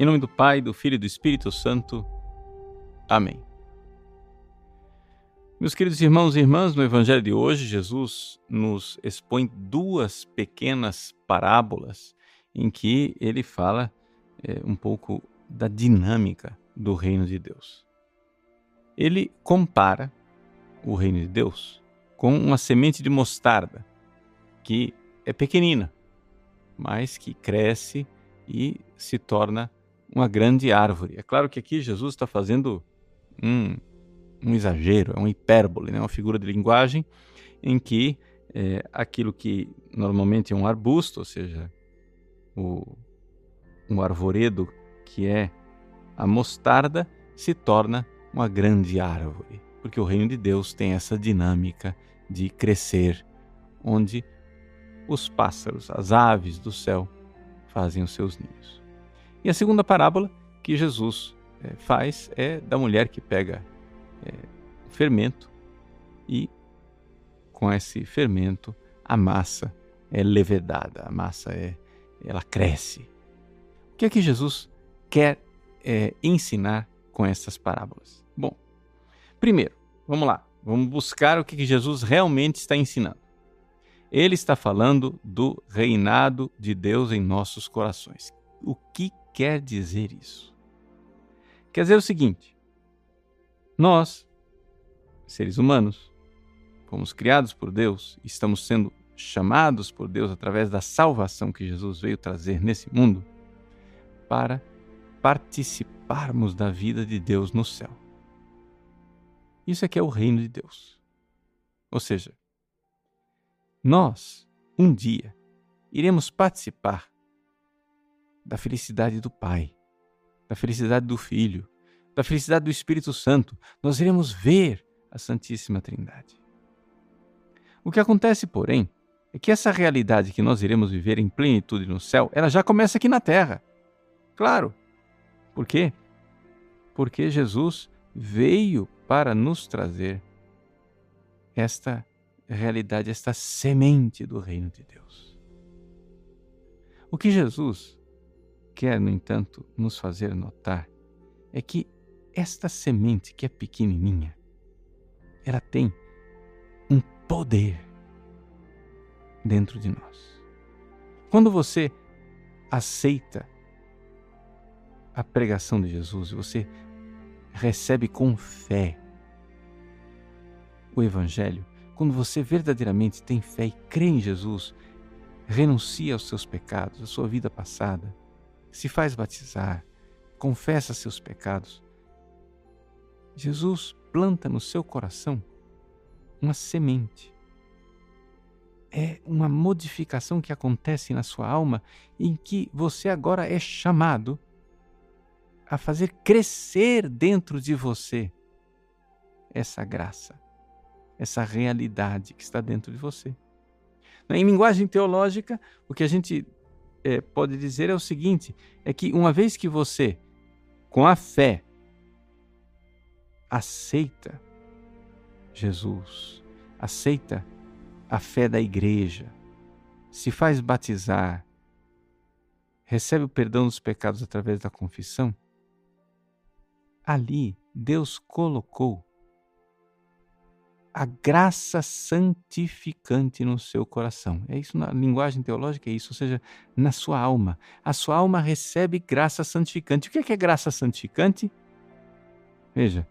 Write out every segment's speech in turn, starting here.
Em nome do Pai, do Filho e do Espírito Santo. Amém. Meus queridos irmãos e irmãs, no Evangelho de hoje, Jesus nos expõe duas pequenas parábolas em que ele fala é, um pouco da dinâmica do reino de Deus. Ele compara o reino de Deus com uma semente de mostarda, que é pequenina, mas que cresce e se torna uma grande árvore. É claro que aqui Jesus está fazendo um, um exagero, é uma hipérbole, né? uma figura de linguagem em que é, aquilo que normalmente é um arbusto, ou seja, o, um arvoredo que é a mostarda, se torna uma grande árvore, porque o reino de Deus tem essa dinâmica de crescer, onde os pássaros, as aves do céu, fazem os seus ninhos. E a segunda parábola que Jesus é, faz é da mulher que pega é, fermento e com esse fermento a massa é levedada, a massa é ela cresce. O que é que Jesus quer é, ensinar com essas parábolas? Bom, primeiro, vamos lá, vamos buscar o que, que Jesus realmente está ensinando. Ele está falando do reinado de Deus em nossos corações. O que quer dizer isso? Quer dizer o seguinte: nós, seres humanos, fomos criados por Deus, estamos sendo chamados por Deus através da salvação que Jesus veio trazer nesse mundo para participarmos da vida de Deus no céu. Isso é que é o reino de Deus. Ou seja, nós, um dia, iremos participar da felicidade do Pai, da felicidade do Filho, da felicidade do Espírito Santo. Nós iremos ver a Santíssima Trindade. O que acontece, porém, é que essa realidade que nós iremos viver em plenitude no céu, ela já começa aqui na terra. Claro. Por quê? Porque Jesus veio para nos trazer esta realidade, esta semente do reino de Deus. O que Jesus quer, no entanto, nos fazer notar é que esta semente, que é pequenininha, ela tem um poder dentro de nós. Quando você aceita a pregação de Jesus, você recebe com fé o Evangelho, quando você verdadeiramente tem fé e crê em Jesus, renuncia aos seus pecados, à sua vida passada, se faz batizar, confessa seus pecados, Jesus planta no seu coração uma semente. É uma modificação que acontece na sua alma em que você agora é chamado a fazer crescer dentro de você essa graça, essa realidade que está dentro de você. Em linguagem teológica, o que a gente é, pode dizer é o seguinte: é que uma vez que você, com a fé, aceita Jesus, aceita a fé da igreja, se faz batizar, recebe o perdão dos pecados através da confissão, ali Deus colocou a graça santificante no seu coração. É isso na linguagem teológica, é isso, ou seja, na sua alma. A sua alma recebe graça santificante. O que é, que é graça santificante? Veja,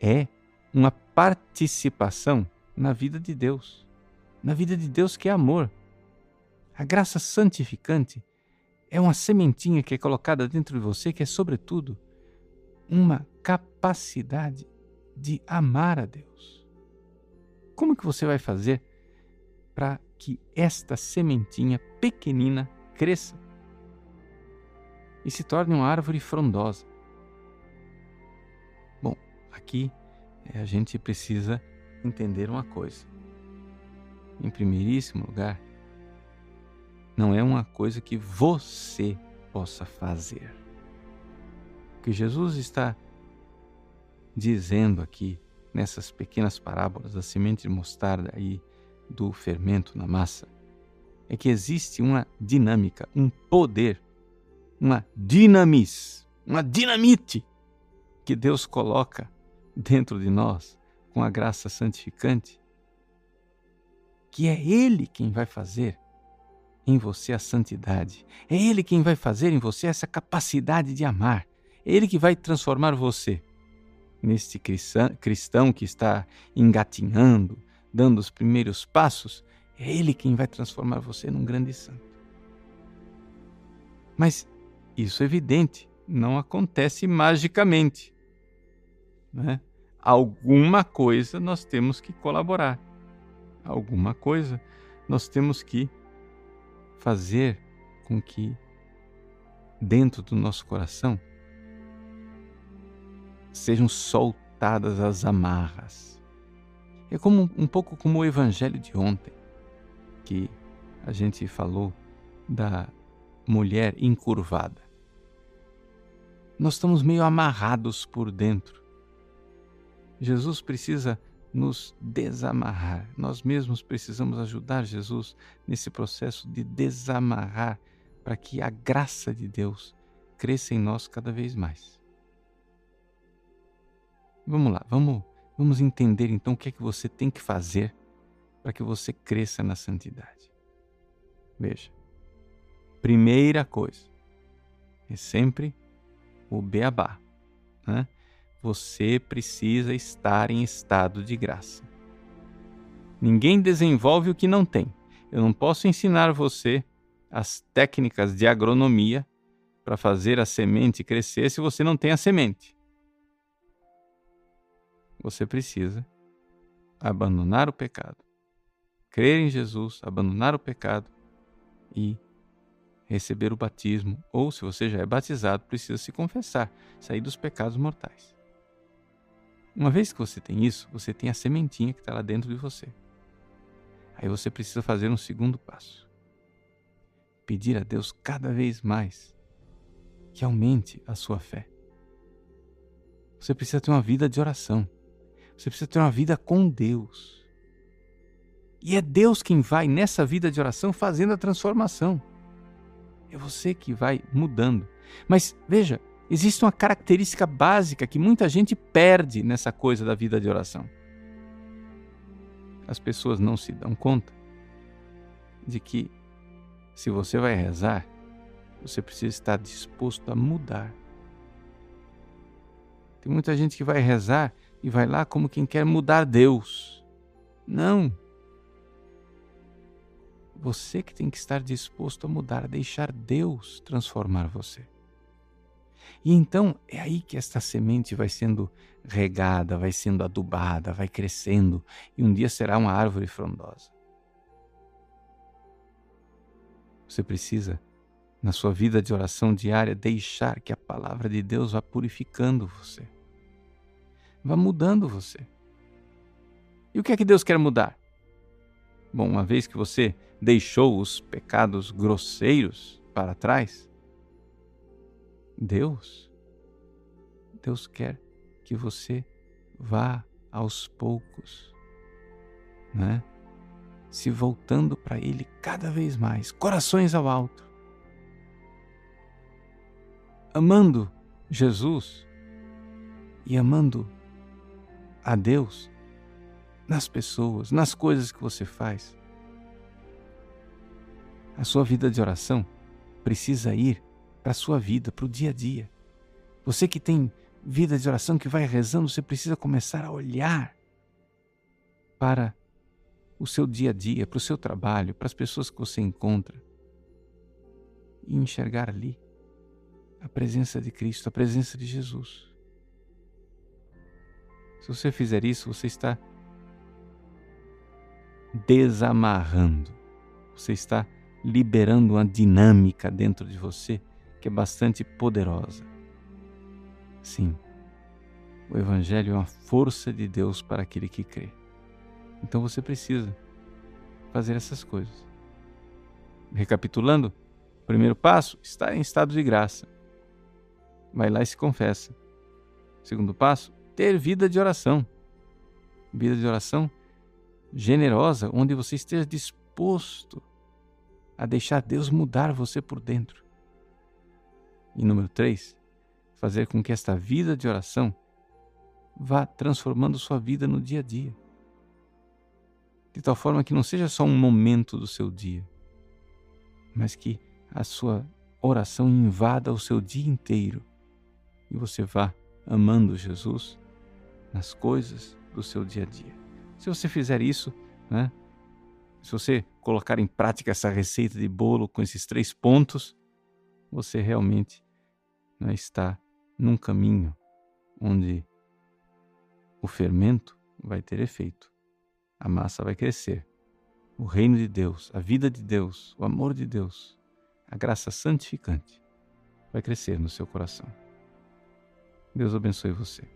é uma participação na vida de Deus, na vida de Deus que é amor. A graça santificante é uma sementinha que é colocada dentro de você que é, sobretudo, uma capacidade de amar a Deus. Como que você vai fazer para que esta sementinha pequenina cresça e se torne uma árvore frondosa? Bom, aqui eh, a gente precisa entender uma coisa. Em primeiríssimo lugar, não é uma coisa que você possa fazer. O que Jesus está dizendo aqui nessas pequenas parábolas da semente de mostarda e do fermento na massa é que existe uma dinâmica, um poder uma dinamis, uma dinamite que Deus coloca dentro de nós com a graça santificante, que é Ele quem vai fazer em você a santidade, é Ele quem vai fazer em você essa capacidade de amar, é Ele que vai transformar você neste cristão que está engatinhando, dando os primeiros passos, é Ele quem vai transformar você num grande santo. Mas isso é evidente, não acontece magicamente. Né? Alguma coisa nós temos que colaborar, alguma coisa nós temos que fazer com que dentro do nosso coração sejam soltadas as amarras. É como um pouco como o evangelho de ontem, que a gente falou da mulher encurvada. Nós estamos meio amarrados por dentro. Jesus precisa nos desamarrar. Nós mesmos precisamos ajudar Jesus nesse processo de desamarrar para que a graça de Deus cresça em nós cada vez mais. Vamos lá, vamos, vamos entender então o que é que você tem que fazer para que você cresça na santidade. Veja, primeira coisa é sempre o beabá. Né? Você precisa estar em estado de graça. Ninguém desenvolve o que não tem. Eu não posso ensinar você as técnicas de agronomia para fazer a semente crescer se você não tem a semente você precisa abandonar o pecado, crer em Jesus, abandonar o pecado e receber o batismo, ou se você já é batizado, precisa se confessar, sair dos pecados mortais. Uma vez que você tem isso, você tem a sementinha que está lá dentro de você. Aí você precisa fazer um segundo passo. Pedir a Deus cada vez mais que aumente a sua fé. Você precisa ter uma vida de oração. Você precisa ter uma vida com Deus. E é Deus quem vai nessa vida de oração fazendo a transformação. É você que vai mudando. Mas veja, existe uma característica básica que muita gente perde nessa coisa da vida de oração. As pessoas não se dão conta de que se você vai rezar, você precisa estar disposto a mudar. Tem muita gente que vai rezar e vai lá como quem quer mudar Deus. Não. Você que tem que estar disposto a mudar, a deixar Deus transformar você. E então é aí que esta semente vai sendo regada, vai sendo adubada, vai crescendo e um dia será uma árvore frondosa. Você precisa, na sua vida de oração diária, deixar que a palavra de Deus vá purificando você vá mudando você. E o que é que Deus quer mudar? Bom, uma vez que você deixou os pecados grosseiros para trás, Deus, Deus quer que você vá aos poucos, né? Se voltando para Ele cada vez mais, corações ao alto, amando Jesus e amando a Deus nas pessoas, nas coisas que você faz. A sua vida de oração precisa ir para a sua vida, para o dia a dia. Você que tem vida de oração, que vai rezando, você precisa começar a olhar para o seu dia a dia, para o seu trabalho, para as pessoas que você encontra e enxergar ali a presença de Cristo, a presença de Jesus. Se você fizer isso, você está desamarrando, você está liberando uma dinâmica dentro de você que é bastante poderosa. Sim, o Evangelho é uma força de Deus para aquele que crê. Então você precisa fazer essas coisas. Recapitulando, primeiro passo, estar em estado de graça. Vai lá e se confessa. Segundo passo, ter vida de oração. Vida de oração generosa, onde você esteja disposto a deixar Deus mudar você por dentro. E número três, fazer com que esta vida de oração vá transformando sua vida no dia a dia. De tal forma que não seja só um momento do seu dia, mas que a sua oração invada o seu dia inteiro e você vá amando Jesus nas coisas do seu dia a dia. Se você fizer isso, né, se você colocar em prática essa receita de bolo com esses três pontos, você realmente né, está num caminho onde o fermento vai ter efeito, a massa vai crescer, o reino de Deus, a vida de Deus, o amor de Deus, a graça santificante vai crescer no seu coração. Deus abençoe você.